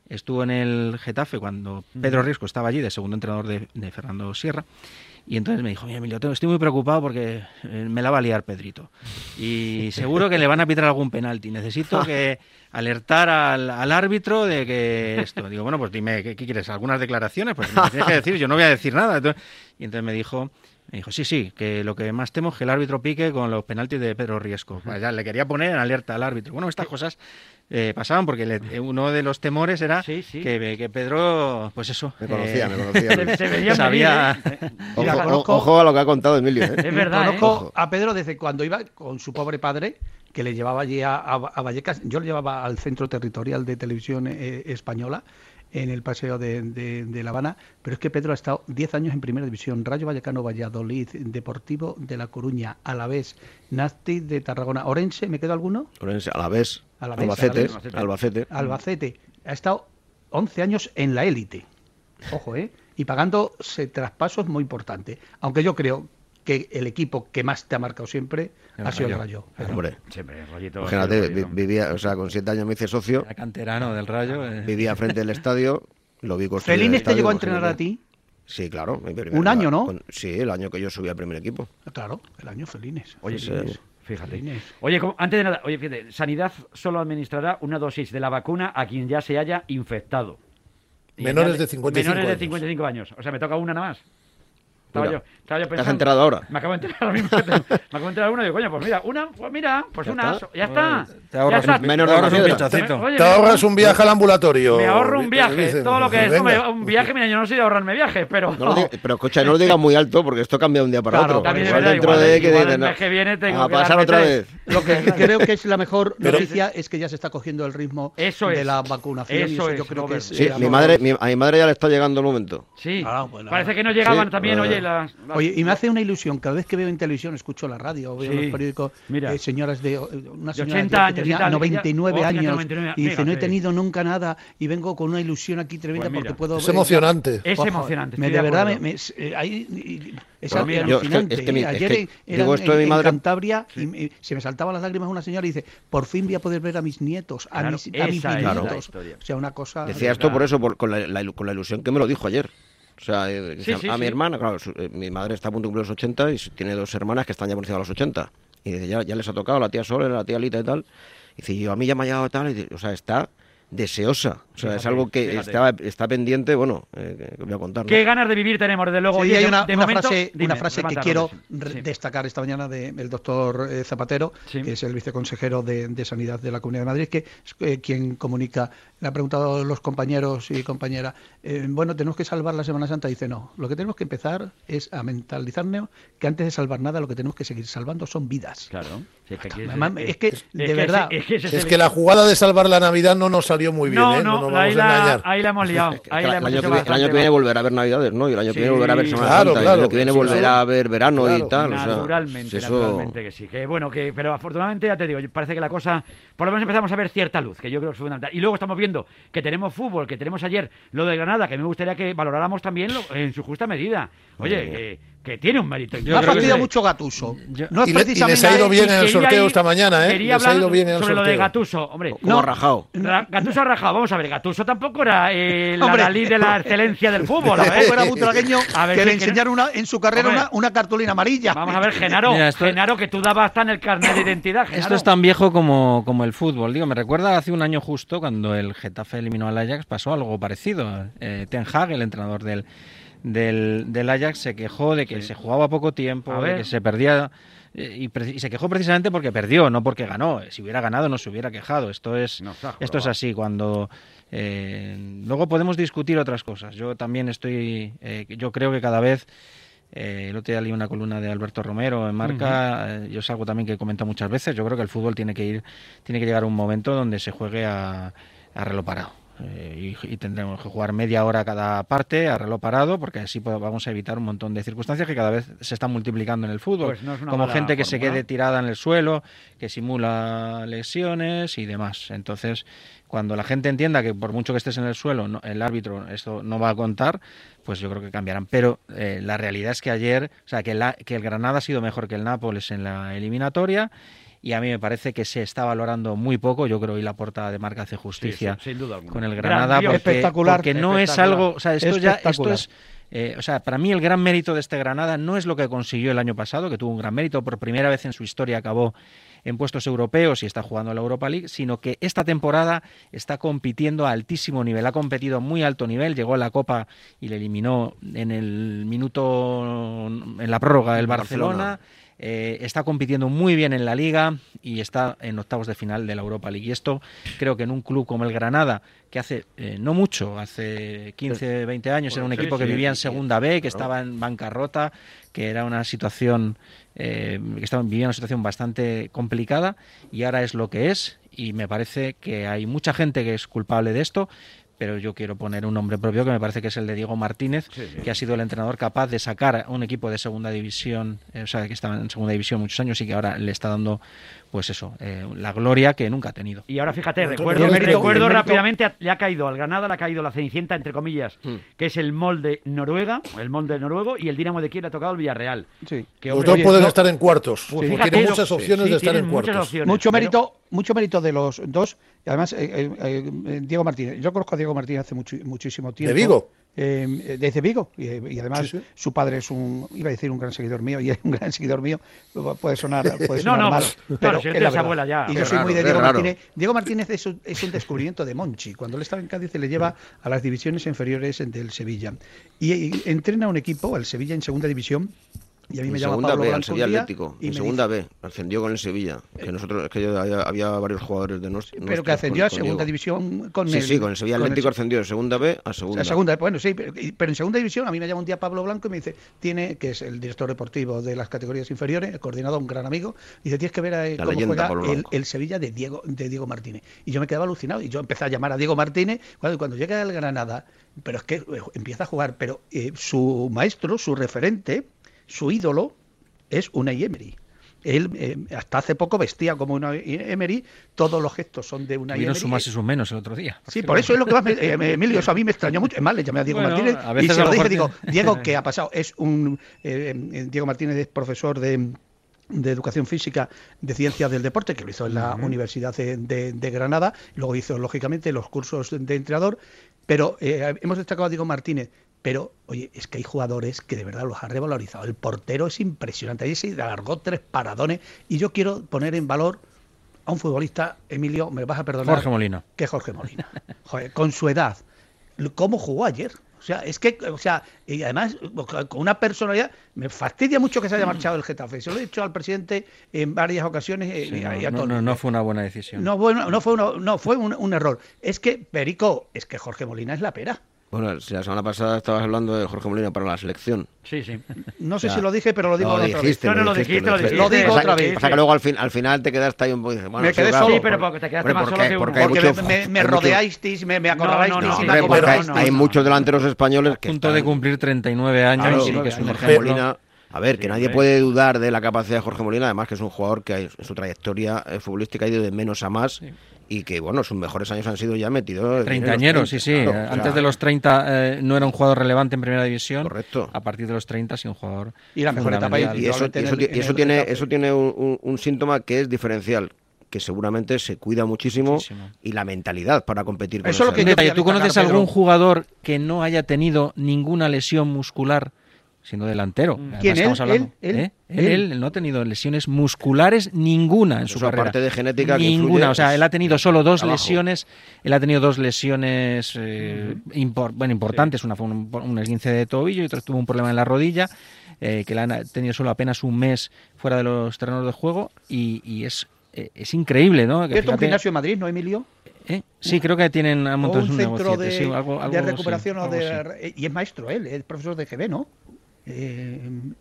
estuvo en el Getafe cuando Pedro Riesco estaba allí, de segundo entrenador de, de Fernando Sierra. Y entonces me dijo, mira Emilio, estoy muy preocupado porque eh, me la va a liar Pedrito. Y seguro que le van a pitar algún penalti. Necesito que alertar al, al árbitro de que esto. Digo, bueno, pues dime, ¿qué, qué quieres? ¿Algunas declaraciones? Pues me tienes que decir, yo no voy a decir nada. Entonces- y entonces me dijo, me dijo, sí, sí, que lo que más temo es que el árbitro pique con los penaltis de Pedro Riesco. Pues ya le quería poner en alerta al árbitro. Bueno, estas cosas eh, pasaban porque le- uno de los temores era que, que Pedro, pues eso. Me conocía, eh, me conocía. Se- se veía sabía. venir, ¿eh? Ojo, conozco- o- ojo a lo que ha contado Emilio. ¿eh? Conozco a Pedro desde cuando iba con su pobre padre, que le llevaba allí a, a- a Vallecas. Yo le llevaba al Centro Territorial de Televisión eh, Española, en el Paseo de, de- de La Habana. Pero es que Pedro ha estado 10 años en Primera División. Rayo Vallecano, Valladolid, Deportivo de La Coruña, Alavés, Nasti de Tarragona. ¿Orense? ¿Me queda alguno? Orense, A la vez, Alavés, Albacete, Alavés. Albacete. Albacete. Ha estado 11 años en la élite. Ojo, ¿eh? Y pagando traspasos muy importantes. Aunque yo creo que el equipo que más te ha marcado siempre El ha sido el Rayo. Hombre, Siempre, rollito. imagínate, rollito. vivía, o sea, con siete años me hice socio. Era canterano del Rayo. eh. Vivía frente al estadio, lo vi construir. el ¿Felines te llegó a imagínate. entrenar a ti? Sí, claro. mi primer- Un año, ¿no? con- sí, el año que yo subí al primer equipo. Claro, el año Felines. Oye, Sí, Felines, sí. fíjate. Felines. Oye, como- antes de nada, oye, fíjate, Sanidad solo administrará una dosis de la vacuna a quien ya se haya infectado. Menores de 55 Menores de años. 55 años. O sea, me toca una nada más. Estaba yo, estaba yo ¿te has enterado ahora? Me acabo de enterar ahora mismo. me acabo de enterar una y digo, coño, pues mira, una, pues mira, pues Ya una, está. ya está. Te ahorras ya está. un- Menos te de ahorras un pinchacito. Oye, Te ahorras un viaje al ambulatorio. Me ahorro un viaje, todo lo que es. Venga. un viaje, mira, yo no soy de ahorrarme viajes, pero. No diga- pero escucha, no lo digas muy alto porque esto cambia de un día para Claro, otro. también Igual verdad, dentro igual, de que igual dicen, el no, mes que viene tengo a que pasar otra vez. Lo que creo que es la mejor noticia es que ya se está cogiendo el ritmo Eso de es. la vacunación. Eso yo es, creo que Robert. es Sí, la mi mejor- madre, mi- a mi madre ya le está llegando el momento. Sí, Ah, pues parece que no llegaban también, oye, las, Oye, y me hace una ilusión, cada vez que veo en televisión, escucho la radio, veo los periódicos, eh, señoras de, una señora 80 años que tenía y tal, 99 ella- años, 99, y dice, mira, no he sí. tenido nunca nada, y vengo con una ilusión aquí tremenda Pues mira, porque puedo... Es emocionante. Es Ojo, emocionante, Me, de de verdad, me, me- eh, ahí, es mira, yo- es que- es ¿eh? es Ayer que en- digo madre- Cantabria y me- se me saltaban las lágrimas una señora y dice, por fin voy a poder ver a mis nietos, a Claro, mis, a mis nietos. O sea, una cosa... Decía esto por eso, por- con, la, con la ilusión que me lo dijo ayer. O sea, eh, Sí, a, sí, a mi hermana, claro, su- eh, mi madre está a punto de cumplir los 80 y tiene dos hermanas que están ya por encima de los 80. Y dice, ya, ya les ha tocado la tía Sole, la tía Lita y tal. Y dice, yo a mí ya me ha llegado tal. y dice, o sea, está deseosa. O sea, es algo que está, está pendiente, bueno, eh, voy a contar. ¿no? Qué ganas de vivir tenemos, desde luego. Sí, Oye, hay de- una, de una momento- frase, dime, una frase que quiero destacar esta mañana de- del doctor eh, Zapatero, que es el viceconsejero de, de Sanidad de la Comunidad de Madrid, que es eh, quien comunica. Le ha preguntado a los compañeros y compañeras, eh, bueno, tenemos que salvar la Semana Santa. Dice, no, lo que tenemos que empezar es a mentalizarnos que antes de salvar nada, lo que tenemos que seguir salvando son vidas. Claro. Es que es- que, es de verdad... ese- es que ese es Es el- que la jugada de salvar la Navidad no nos salió muy bien, No, ¿eh? no, nos ahí vamos a la, engañar. ahí la hemos liado. Ahí el, la hemos año que, viene- el año bastante que viene mal. volverá a haber Navidades, ¿no? Y el año que viene volverá a haber Semana claro, Santa. y el año que viene sí, volverá claro. a haber verano y tal. o sea, naturalmente, eso- naturalmente que sí. Que bueno, que pero afortunadamente ya te digo, parece que la cosa, por lo menos empezamos a ver cierta luz, que yo creo que es fundamental. Y luego estamos viendo que tenemos fútbol, que tenemos ayer lo de Granada, que me gustaría que valoráramos también lo- en su justa medida. Oye, que, que tiene un mérito. Me ha fastidiado mucho Gatuso. No Y precisamente... les ha ido bien en el sorteo ir- esta mañana, ¿eh? Quería Les ha hablar ido bien en el sobre lo de sorteo. Gatuso, hombre. Como ha rajado. Ra- Gatuso ha rajado. Vamos a ver, Gatuso tampoco era eh, la Hombre. Dalí de la excelencia del fútbol. A ver. Tampoco era butragueño A ver que si le enseñaron una, en su carrera una, una cartulina amarilla. Vamos a ver, Genaro. Mira, esto- Genaro, que tú dabas hasta en el carnet de identidad. Genaro. Esto es tan viejo como, como el fútbol. Digo, me recuerda hace un año justo cuando el Getafe eliminó al Ajax, pasó algo parecido. Eh, Ten Hag, el entrenador del, del, del Ajax, se quejó de que se jugaba poco tiempo, A de ver. que se perdía. Eh, Y, se quejó precisamente porque perdió, no porque ganó. Si hubiera ganado no se hubiera quejado. Esto es, esto es así. Cuando eh, luego podemos discutir otras cosas. Yo también estoy, eh, yo creo que cada vez eh, el otro día leí una columna de Alberto Romero en Marca. eh, yo es algo también que he comentado muchas veces. Yo creo que el fútbol tiene que ir, tiene que llegar a un momento donde se juegue a, a reloj parado. Eh, y, y tendremos que jugar media hora cada parte a reloj parado, porque así vamos a evitar un montón de circunstancias que cada vez se están multiplicando en el fútbol. Pues no como gente que se quede tirada en el suelo, que simula lesiones y demás. Entonces, cuando la gente entienda que por mucho que estés en el suelo, no- el árbitro esto no va a contar, pues yo creo que cambiarán. Pero eh, la realidad es que ayer, o sea, que, la- que el Granada ha sido mejor que el Nápoles en la eliminatoria. Y a mí me parece que se está valorando muy poco. Yo creo que la portada de marca hace justicia sin duda alguna. con el Granada porque, Espectacular. porque no es algo, o sea, esto ya esto Espectacular. es eh, o sea, para mí el gran mérito de este Granada no es lo que consiguió el año pasado, que tuvo un gran mérito, por primera vez en su historia acabó en puestos europeos y está jugando a la Europa League, sino que esta temporada está compitiendo a altísimo nivel, ha competido a muy alto nivel, llegó a la Copa y le eliminó en el minuto, en la prórroga del Barcelona. Eh, está compitiendo muy bien en la liga y está en octavos de final de la Europa League. Y esto creo que en un club como el Granada, que hace eh, no mucho, hace 15, 20 años, era un Sí, equipo que sí, vivía en segunda B, que claro. estaba en bancarrota, que era una situación, eh, que estaba, vivía una situación bastante complicada y ahora es lo que es. Y me parece que hay mucha gente que es culpable de esto, pero yo quiero poner un nombre propio que me parece que es el de Diego Martínez, Sí, sí. que ha sido el entrenador capaz de sacar a un equipo de segunda división, eh, o sea, que estaba en segunda división muchos años y que ahora le está dando, pues eso, eh, la gloria que nunca ha tenido. Y ahora fíjate, recuerdo, mérito, recuerdo el rápidamente, le ha caído al Granada, le ha caído la Cenicienta, entre comillas, Hmm. que es el molde Noruega, el molde noruego, y el Dinamo de Kiev le ha tocado al Villarreal. Sí. Que, Los hombre, dos oye, pueden no- estar en cuartos. Pues porque fíjate tienen muchas opciones sí, de estar en cuartos. opciones, Mucho pero- mérito, mucho mérito de los dos. Y además, eh, eh, eh, Diego Martínez. Yo conozco a Diego Martínez hace mucho- muchísimo tiempo. Vigo? Eh, desde Vigo. Y, y además, Sí, sí. su padre es un, iba a decir un gran seguidor mío, y es un gran seguidor mío. Puede sonar, puede No, sonar no, mal. claro, pero si es la abuela ya. Y yo soy raro, muy de Diego. Martínez. Diego Martínez es un, es un descubrimiento de Monchi. Cuando él estaba en Cádiz, se le lleva a las divisiones inferiores del Sevilla. Y, y entrena un equipo, al Sevilla en segunda división, Y a mí me llama segunda Pablo B, al Sevilla Atlético. y En segunda B, ascendió con el Sevilla. Que nosotros, es que yo- había, había varios jugadores de nuestros. Pero que ascendió a segunda división con Sí, el- sí, con el Sevilla con el Atlético Se- ascendió de segunda B a segunda. La segunda, bueno, sí, pero, y- pero en segunda división a mí me llama un día Pablo Blanco y me dice, tiene, que es el director deportivo de las categorías inferiores, el coordinador, un gran amigo, dice, tienes que ver eh, cómo leyenda, juega el, el Sevilla de Diego, de Diego Martínez. Y yo me quedaba alucinado y yo empecé a llamar a Diego Martínez cuando, cuando llega al Granada, pero es que eh, empieza a jugar, pero eh, su maestro, su referente, su ídolo es Unai Emery. Él eh, hasta hace poco vestía como una Emery, todos los gestos son de una Emery. su más y su menos el otro día. Sí, por eso es lo que más me, eh, me- Emilio, eso a mí me extrañó mucho. Es más, le llamé a Diego Bueno, Martínez a y se lo lo dije, digo, Diego, ¿qué ha pasado? Es un eh, eh, Diego Martínez es profesor de de educación física de ciencias del deporte que lo hizo en la. Universidad de, de- de Granada luego hizo lógicamente los cursos de entrenador pero eh, hemos destacado a Diego Martínez pero oye es que hay jugadores que de verdad los ha revalorizado el portero es impresionante ahí se alargó tres paradones y yo quiero poner en valor a un futbolista Emilio me vas a perdonar Jorge Molina. que Jorge Molina. Joder, con su edad, cómo jugó ayer. O sea, es que, o sea, y además con una personalidad, me fastidia mucho que se haya marchado el Getafe. Se lo he dicho al presidente en varias ocasiones eh, Sí, y no, a no, Tony. no- no fue una buena decisión. No, bueno, no fue, uno- no, fue un, un error. Es que, Perico, es que Jorge Molina es la pera. Bueno, si la semana pasada estabas hablando de Jorge Molina para la selección. Sí, sí. No sé Ya. si lo dije, pero lo digo Lo otra dijiste, vez. lo dijiste, lo dijiste. Lo digo Pasa- otra vez. Pasa que luego al, fin, al final te quedaste ahí un poco. Bueno, me quedé solo. por- pero porque te quedaste más porque- solo que un- porque hay Porque mucho- me, me rodeasteis, me, me. No, no, no, Porque hay, muchos delanteros españoles que A punto están- de cumplir 39 años, Claro, sí, que es un Jorge ejemplo. Molina, a ver, que nadie puede dudar de la capacidad de Jorge Molina, además que es un jugador que hay- en su trayectoria eh, futbolística ha ido de menos a más y que, bueno, sus mejores años han sido ya metidos. en Treintañero, los sí, 30, sí. claro, o sea, Antes de los 30 eh, no era un jugador relevante en primera división. Correcto. A partir de los 30 sí un jugador. Y la mejor etapa fundamental. Y eso, y eso, y eso tiene, eso tiene un, un- un síntoma que es diferencial que seguramente se cuida muchísimo, y la mentalidad para competir con Eso es lo que ¿tú conoces algún jugador que no haya tenido ninguna lesión muscular siendo delantero? Además, ¿Quién, él? hablando- ¿Él? ¿eh? ¿Él? Él, ¿Él? él no ha tenido lesiones musculares ninguna en su Eso carrera. aparte de genética que Ninguna, influye, o sea, pues, él ha tenido solo dos abajo. lesiones. Él ha tenido dos lesiones eh, impor- bueno, importantes. Una fue un, un esguince de tobillo y otra tuvo un problema en la rodilla, eh, que le han tenido solo apenas un mes fuera de los terrenos de juego y, y es, eh, es increíble, ¿no? Que ¿Esto un gimnasio en Madrid, no, Emilio? ¿Eh? Sí, creo que tienen un centro de, sí, algo- de sí, recuperación o algo de, así. y es maestro él, es profesor de GB, ¿no? Eh,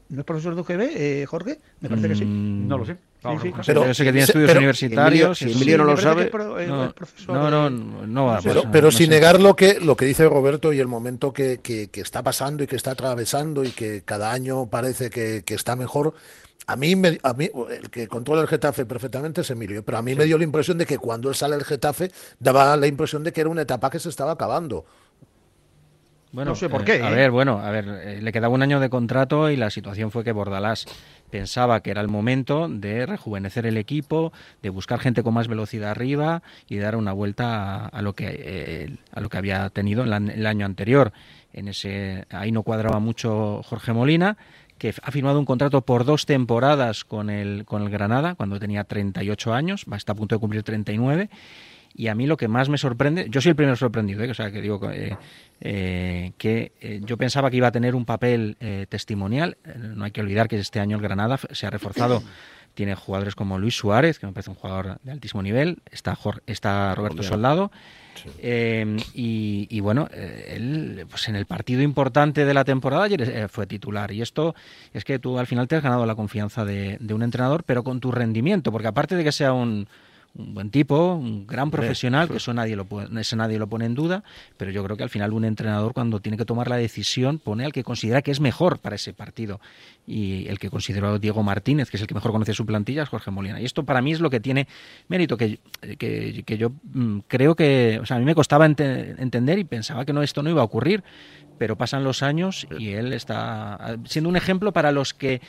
¿No es profesor de UGB, eh, Jorge? Me parece que sí. Mm, No lo sé. Vamos sí. a. Pero, yo sé que tiene estudios pero- universitarios. Emilio- si Emilio no lo sabe, pro- eh, no, no, no, no, no va, Pero, pues, pero no sin sé. negar lo que, lo que dice Roberto y el momento que, que- que está pasando y que está atravesando y que cada año parece que, que está mejor. A mí, me- a mí, el que controla el Getafe perfectamente es Emilio, pero a mí me dio la impresión de que cuando él sale del Getafe daba la impresión de que era una etapa que se estaba acabando. Bueno, No sé por eh, qué, A ¿eh? ver, bueno, a ver, eh, le quedaba un año de contrato y la situación fue que Bordalás pensaba que era el momento de rejuvenecer el equipo, de buscar gente con más velocidad arriba y dar una vuelta a, a lo que eh, a lo que había tenido en la- el año anterior. En ese ahí no cuadraba mucho Jorge Molina que ha firmado un contrato por dos temporadas con el con el Granada cuando tenía 38 años, va está a punto de cumplir 39 y a mí lo que más me sorprende, yo soy el primero sorprendido, ¿eh? o sea, que digo eh, eh, que eh, yo pensaba que iba a tener un papel eh, testimonial. No hay que olvidar que este año el Granada se ha reforzado. Tiene jugadores como Luis Suárez, que me parece un jugador de altísimo nivel. Está, Jor- está Roberto. Soldado. Y, y bueno, él pues en el partido importante de la temporada ayer fue titular. Y esto es que tú al final te has ganado la confianza de, de un entrenador, pero con tu rendimiento, porque aparte de que sea un, un buen tipo, un gran profesional, que eso nadie lo eso nadie lo pone en duda, pero yo creo que al final un entrenador cuando tiene que tomar la decisión pone al que considera que es mejor para ese partido. Y el que consideró Diego Martínez, que es el que mejor conoce su plantilla, es Jorge Molina. Y esto para mí es lo que tiene mérito, que, que, que yo mm, creo que, o sea, a mí me costaba ente- entender y pensaba que no esto no iba a ocurrir, pero pasan los años y él está ah, siendo un ejemplo para los que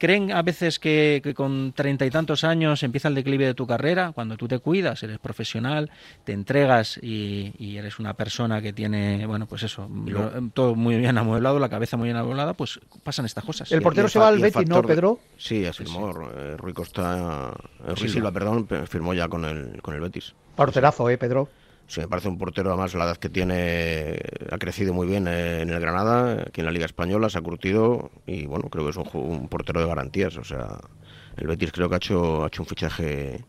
creen a veces que, que con treinta y tantos años empieza el declive de tu carrera, cuando tú te cuidas, eres profesional, te entregas y, y eres una persona que tiene, bueno, pues eso, lo- todo muy bien amueblado, la cabeza muy bien amueblada, pues pasan estas cosas. El portero se va al Betis, ¿no, de- Pedro? Sí, firmó. eh, Rui Costa, eh, Rui Silva. Silva, perdón, pe- firmó ya con el, con el Betis. Porterazo, ¿eh, Pedro? Sí, me parece un portero, además, la edad que tiene, ha crecido muy bien en el Granada, aquí en la Liga Española, se ha curtido y, bueno, creo que es un, un portero de garantías. O sea, el Betis creo que ha hecho, ha hecho un fichaje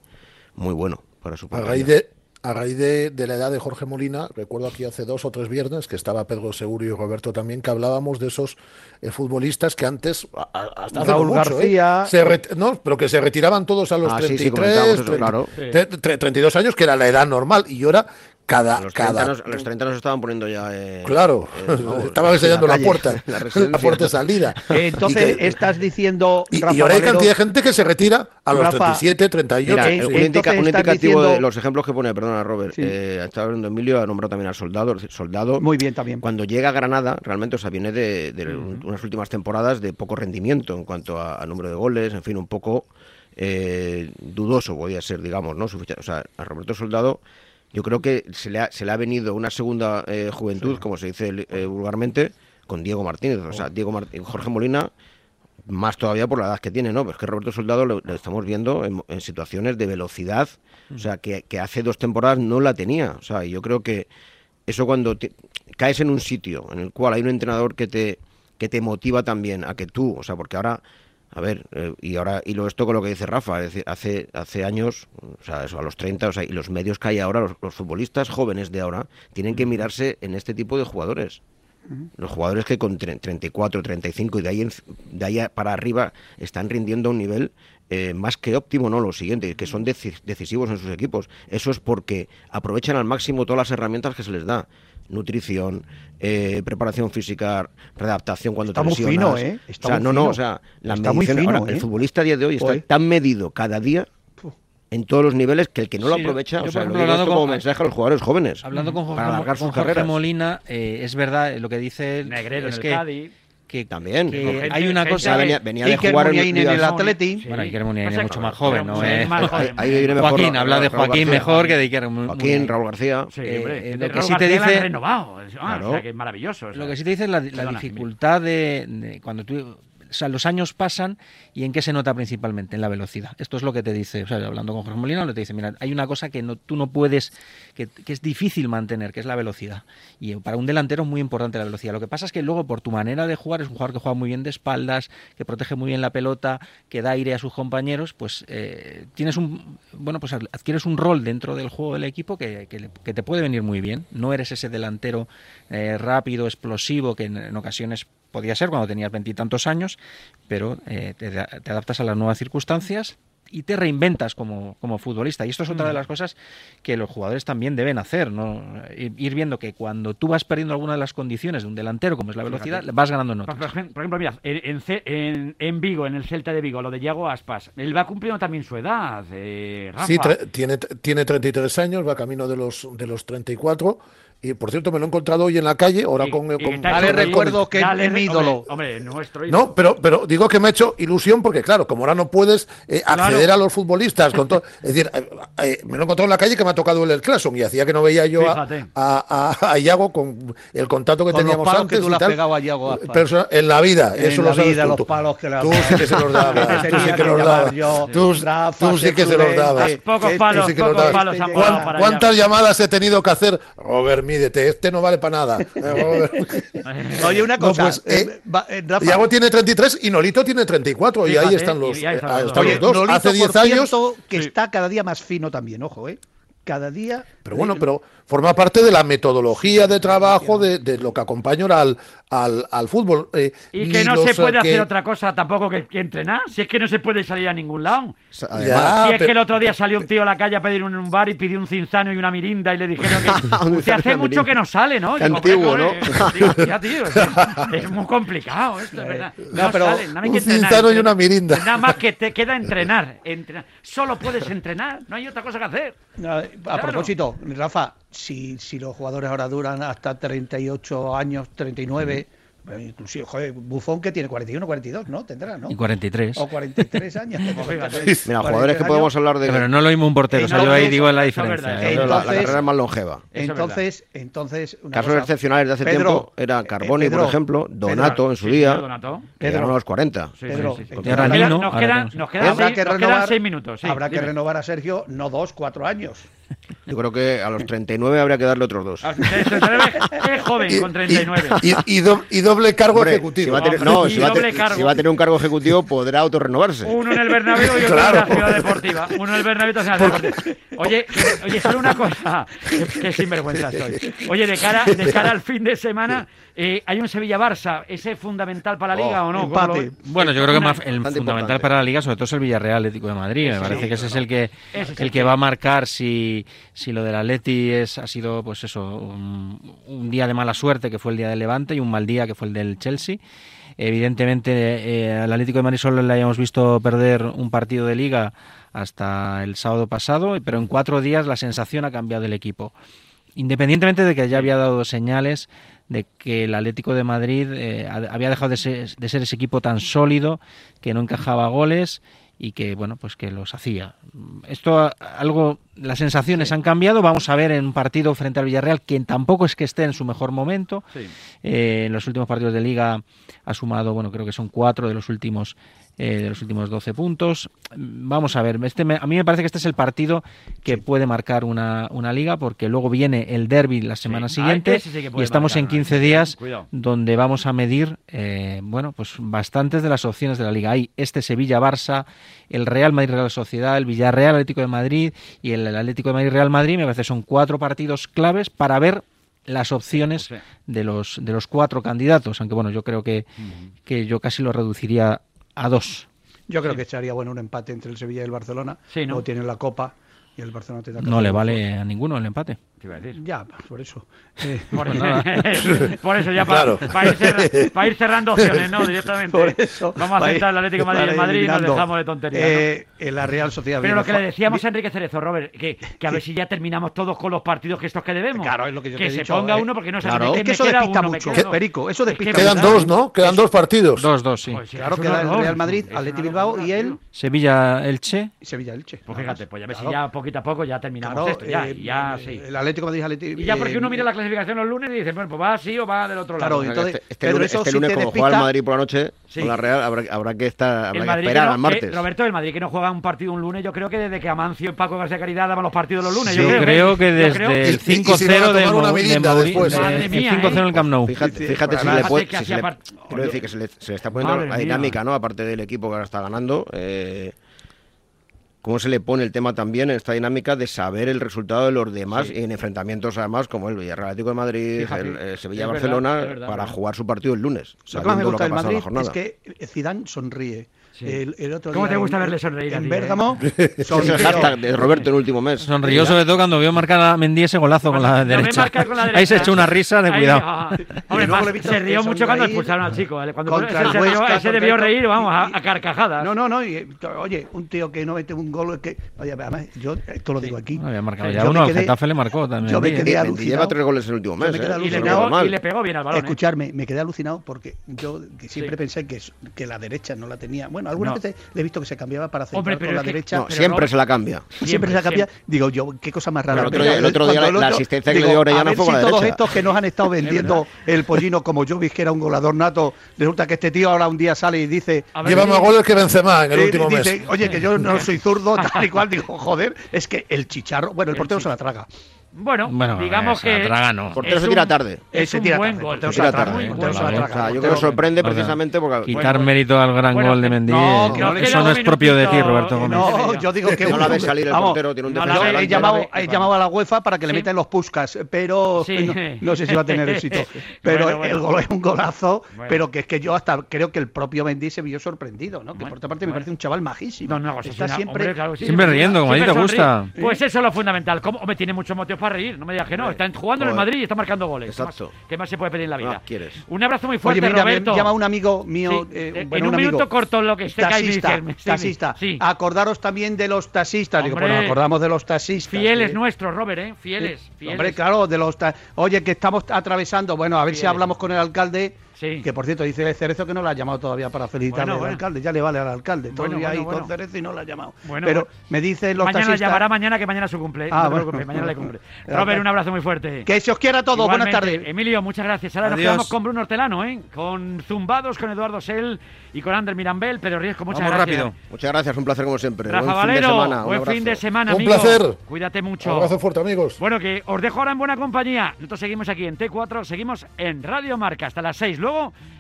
muy bueno para su A raíz de, a raíz de, la edad de Jorge Molina, recuerdo aquí hace dos o tres viernes que estaba Pedro Seguro y Roberto también, que hablábamos de esos eh, futbolistas que antes, hasta Raúl ¿eh? García, no, pero que se retiraban todos a los 33, 32 años, que era la edad normal, y ahora cada, a los, cada... 30 nos, los 30 nos estaban poniendo ya. Eh, claro, eh, no, estaban enseñando la, la, puerta, la, la, puerta de salida. Entonces, que, estás diciendo. Y, Rafa y ahora hay cantidad de gente que se retira a los Rafa, 37, 38. Mira, sí, un, indica, un, indicativo diciendo... de los ejemplos que pone, perdona, Robert. Sí. Eh, estaba hablando Emilio, ha nombrado también al soldado. soldado Muy bien, también. Cuando llega a Granada, realmente, o sea, viene de, de uh -huh. unas últimas temporadas de poco rendimiento en cuanto a, a número de goles, en fin, un poco. Eh, dudoso podía ser, digamos, ¿no? O sea, a Roberto Soldado yo creo que se le ha, se le ha venido una segunda eh, juventud, sí. como se dice eh, vulgarmente, con Diego Martínez. O sea, Diego Martínez, Jorge Molina, más todavía por la edad que tiene, ¿no? Pero es que Roberto Soldado lo, lo estamos viendo en, en, situaciones de velocidad, o sea, que, que, hace dos temporadas no la tenía. O sea, yo creo que eso cuando te, caes en un sitio en el cual hay un entrenador que te, que te motiva también a que tú, o sea, porque ahora a ver, eh, y ahora y lo esto con lo que dice Rafa, es decir, hace hace años, o sea, eso a los 30, o sea, y los medios que hay ahora, los, los futbolistas jóvenes de ahora tienen que mirarse en este tipo de jugadores. Los jugadores que con 34, 35 y de ahí, en, de ahí para arriba están rindiendo a un nivel eh, más que óptimo, no lo siguiente, que son decisivos en sus equipos. Eso es porque aprovechan al máximo todas las herramientas que se les da nutrición, eh, preparación física, readaptación cuando está te lesionas. Muy fino, ¿eh? Está o sea, no, fino. no, o sea, la está medición, fino, ahora, ¿eh? el futbolista a día de hoy está tan medido cada día en todos los niveles que el que no lo Sí, aprovecha, yo, o sea, lo digo esto hablando como con- mensaje a los jugadores jóvenes Hablando con Jorge, para con Jorge. Molina, eh, es verdad, lo que dice él Negredo es en el que, Cádiz. Que también que Con gente- hay una cosa... que venía- venía de jugar en Muniain el. Atleti. Sí. Bueno, Iker Muniain No es sé, mucho más joven, ¿no? es Eh, más joven. Ahí- ahí viene mejor Joaquín, habla de Joaquín García. mejor que de Iker Mu- Joaquín, Muniain. Raúl García. Sí, Eh, eh, lo que Raúl sí te García dice- renovado. Ah, Claro. o sea, que es maravilloso. o sea. Lo que sí te dice es la, la Perdona, dificultad de, de cuando tú... O sea, los años pasan y en qué se nota principalmente, en la velocidad. Esto es lo que te dice, o sea, hablando con Jorge Molina, te dice, mira, hay una cosa que no, tú no puedes, que, es difícil mantener, que es la velocidad. Y para un delantero es muy importante la velocidad. Lo que pasa es que luego, por tu manera de jugar, es un jugador que juega muy bien de espaldas, que protege muy bien la pelota, que da aire a sus compañeros, pues eh, tienes un, bueno, pues adquieres un rol dentro del juego del equipo que, que, te puede venir muy bien. No eres ese delantero eh, rápido, explosivo, que en ocasiones podía ser cuando tenías veintitantos años, pero eh, te, te, adaptas a las nuevas circunstancias y te reinventas como, como, futbolista. Y esto es otra de las cosas que los jugadores también deben hacer, ¿no? Ir viendo que cuando tú vas perdiendo alguna de las condiciones de un delantero, como es la velocidad, Fíjate. vas ganando en otras. Por, ejemplo, mira, en, en, en, Vigo, en el Celta de Vigo, lo de Yago Aspas, él va cumpliendo también su edad, eh, Rafa. Sí, tiene, tiene 33 años, va camino de los, de los 34 y por cierto, me lo he encontrado hoy en la calle, ahora y, con, y con Dale recuerdo que dale, es mi ídolo. Hombre, hombre, nuestro ídolo. No, pero, pero digo que me ha hecho ilusión porque, claro, como ahora no puedes eh, acceder claro. a los futbolistas, con todo, es decir, eh, eh, me lo he encontrado en la calle que me ha tocado el Clason y hacía que no veía yo a, a, a, a, Iago con el contacto que con teníamos los palos antes. Que tú y le tal. pegado a Iago Persona, en la vida, en eso la lo sabes vida, tú. los palos que le Tú sí que se los dabas, tú sí que los dabas. Tú, tú sí que se los dabas. Pocos palos, sí que pocos los palos han para ¿Cuántas llamadas he tenido que hacer? Robert, mídete, este no vale para nada. Oye, una cosa. No, pues, eh, eh, Rafa. Iago tiene 33 y Nolito tiene 34. Sí, y ahí están los, y ahí están eh, los están Oye, los dos. Nolito, Hace 10 por años. cierto, que Sí. está cada día más fino también, ojo, ¿eh? Cada día. Pero bueno, pero forma parte de la metodología de trabajo de, de lo que acompaña al, al, al fútbol. Eh, y que no los, se puede eh, hacer otra cosa tampoco que, que entrenar. Si es que no se puede salir a ningún lado. Ya, si es pero- que el otro día salió un tío a la calle a pedir un, un bar y pidió un cinzano y una mirinda y le dijeron que usted hace mucho que no sale, ¿no? Digo, antiguo, "Hombre, ¿no?" digo, "Hostia, tío, es, muy complicado esto, es verdad. No, No, pero sale, nada más un que entrenar, cinzano y una mirinda. Nada más que te queda entrenar, entrenar. Solo puedes entrenar, no hay otra cosa que hacer. A propósito, Rafa, si, si los jugadores ahora duran hasta 38 años, 39, bueno, inclusive, joder, Bufón que tiene 41, 42, ¿no? Tendrá, ¿no? Y 43. O 43 años. Mira, jugadores que podemos hablar de. Pero no lo mismo un portero, o sea, yo ahí digo la diferencia. verdad. Yo creo la, la Entonces- carrera es más longeva. Entonces, entonces una Casos cosa- excepcionales de hace Pedro, tiempo era eh, Carboni, Pedro, por ejemplo, Donato en su Sí, día, Donato. a los 40. Sí, Pedro, sí, entonces- Nos quedan- nos nos seis- que nos renovar, quedan seis minutos. habrá que renovar a Sergio no dos, cuatro años. Yo creo que a los 39 habría que darle otros dos. es joven con 39. Y, y, doble cargo ejecutivo. Si va a tener, no, si va, a tener un cargo ejecutivo podrá autorrenovarse. Uno en el Bernabéu y otro en la Ciudad Deportiva. Uno en el Bernabéu y otro en la Ciudad Deportiva. Oye, oye, solo una cosa. Qué sinvergüenza soy. Oye, de cara, de cara al fin de semana, eh, hay un Sevilla-Barça. ¿Ese es fundamental para la Liga oh, o no? Empate. Bueno, yo creo que más, el fundamental para la Liga sobre todo es el Villarreal Atlético de Madrid. Me parece que ese es el que, el que va a marcar si, si lo del Atleti es, ha sido pues eso un, día de mala suerte que fue el día del Levante y un mal día que fue el del Chelsea. Evidentemente eh, al Atlético de Madrid solo le hayamos visto perder un partido de liga hasta el sábado pasado, pero en cuatro días la sensación ha cambiado del equipo. Independientemente de que ya había dado señales de que el Atlético de Madrid eh, había dejado de ser, de ser, ese equipo tan sólido que no encajaba goles y que bueno pues que los hacía. Esto algo las sensaciones han cambiado. Vamos a ver en un partido frente al Villarreal que tampoco es que esté en su mejor momento. Eh, en los últimos partidos de liga ha sumado bueno creo que son cuatro de los últimos eh, de los últimos 12 puntos. Vamos a ver, este a mí me parece que este es el partido que puede marcar una, una, liga, porque luego viene el derby la semana siguiente y estamos en 15 días donde vamos a medir, eh, bueno, pues bastantes de las opciones de la liga. Hay este Sevilla-Barça, el Real Madrid-Real Sociedad, el Villarreal Atlético de Madrid y el Atlético de Madrid-Real Madrid. Me parece que son cuatro partidos claves para ver las opciones de los de los cuatro candidatos, aunque bueno, yo creo que, que yo casi lo reduciría a dos. Yo creo que echaría bueno un empate entre el Sevilla y el Barcelona. Sí, ¿no? tiene la Copa y el Barcelona te No le vale a ninguno el empate. Ya, por eso. Eh, por, eso ya para, ir, cerrando opciones, ¿no? Directamente. Por eso, Vamos a aceptar el Atlético Madrid en Madrid y nos dejamos de tonterías. Eh, en la Real Sociedad. Pero lo que le decíamos a Enrique Cerezo, Robert, que, que a ver si ya terminamos todos con los partidos que estos que debemos. Claro, es lo que yo Que se ponga uno porque no se claro. Es que eso despista mucho, Perico. Eso despista Quedan dos, ¿no? Quedan dos partidos. Dos, dos, sí. Pues claro, queda el Real Madrid, Atlético Bilbao y el. Sevilla-Elche. Sevilla-Elche. Pues fíjate, pues ya ver si ya poquito a poco ya terminamos esto. Ya, eh, ya, sí. El Atlético Madrid, Atlético. Y ya porque uno mira la clasificación los lunes y dice, bueno, pues va así o va del otro lado. Claro, entonces, este, este lunes, este lunes como juega el Madrid por la noche, con la Real, habrá, habrá que estar, habrá que esperar al martes. Roberto, el Madrid que no juega un partido un lunes, yo creo que desde que Amancio y Paco García Caridad daban los partidos los lunes. yo, creo, que desde el 5-0 del Madrid, el 5-0 en el Camp Nou. Fíjate, fíjate si le puede, quiero decir que se le, se le está poniendo la dinámica, ¿no? Aparte del equipo que ahora está ganando, eh, cómo se le pone el tema también en esta dinámica de saber el resultado de los demás y en enfrentamientos además como el Villarreal Atlético de Madrid, el Sevilla-Barcelona, para jugar su partido el lunes. Lo que más me gusta del Madrid es que Zidane sonríe. El, otro ¿Cómo te gusta verle sonreír? En Bérgamo. Es el hashtag de Roberto el último mes. Sonrió sobre todo cuando vio marcar a Mendy ese golazo con, la derecha. Ahí se echó una risa de cuidado. Hombre, se rió mucho cuando expulsaron al chico. Cuando se, se, debió reír, vamos, a, carcajadas. No, no, no. oye, un tío que no mete un gol. Que, oye, además, yo esto lo digo aquí. No había marcado ya uno, Getafe le marcó también. Yo me quedé alucinado. Lleva tres goles el último mes. Y le pegó bien al balón. Escucharme, me quedé alucinado porque yo siempre pensé que la derecha no la tenía. Bueno, algunas veces le he visto que se cambiaba para centrar por la derecha. siempre se la cambia. Siempre, se la cambia. Digo yo, qué cosa más rara. El otro día, la, asistencia que le dio Orellana fue si la todos estos que nos han estado vendiendo el pollino como yo vi que era un golador nato, resulta que este tío ahora un día sale y dice... Lleva más goles que Benzema en el último mes. Oye, que yo no soy zurdo, tal y cual. Digo, joder, es que el chicharro... Bueno, el portero se la traga. Bueno, digamos que. El portero se tira tarde. Es un buen gol. Se tira tarde. Yo creo que sorprende precisamente porque. Quitar mérito al gran gol de Mendy. Eso no es propio de ti, Roberto Gómez. No, yo digo que. No la ves salir el portero, tiene un defensor. He llamado a la UEFA para que le metan los Puskas, pero no sé si va a tener éxito. Pero el gol es un golazo, pero que es que yo hasta creo que el propio Mendy se vio sorprendido, ¿no? Que por otra parte me parece un chaval majísimo. Está siempre. Siempre riendo, como a ti te gusta. Pues eso es lo fundamental. Hombre, tiene muchos motivos para reír, no me digas que no. Están jugando en el Madrid y está marcando goles. Exacto. ¿Qué más, se puede pedir en la vida? Ah, ¿quieres? Un abrazo muy fuerte, Oye, mira, Roberto. Me llama un amigo mío. Eh, en un, minuto corto lo que esté taxista, taxista. Sí. Acordaros también de los taxistas. Digo, bueno, acordamos de los taxistas. Fieles nuestros, Robert, ¿eh? Fieles, fieles. Hombre, claro, de los. Oye, que estamos atravesando. Bueno, a ver si hablamos con el alcalde Que por cierto, dice Cerezo que no la ha llamado todavía para felicitarle al alcalde. Ya le vale al alcalde. Todavía ahí con Cerezo y no la ha llamado. Pero me dice los mañana taxistas... llamará mañana que mañana su cumple. Ah, no te mañana le cumple. Robert, un abrazo muy fuerte. Que se os quiera a todos. Buenas tardes. Emilio, muchas gracias. Ahora nos quedamos con Bruno Hortelano, ¿eh? Con Zumbados, con Eduardo Sell y con Ander Mirambel. Pedro Riesco, muchas Vamos gracias. rápido. Muchas gracias, un placer como siempre. Rafa Valero, buen fin de semana, Un placer. Cuídate mucho. Un abrazo fuerte, amigos. Bueno, que os dejo ahora en buena compañía. Nosotros seguimos aquí en T4, seguimos en Radio Marca hasta las 6. Luego,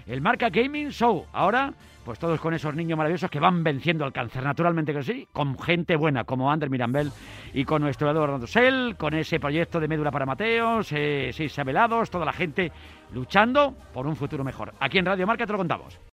el Marca Gaming Show. Ahora, pues todos con esos niños maravillosos que van venciendo el cáncer, naturalmente que sí, con gente buena como Ander Mirambel y con nuestro Eduardo Dosel, con ese proyecto de médula para Mateos, eh, seis sabelados, toda la gente luchando por un futuro mejor. Aquí en Radio Marca te lo contamos.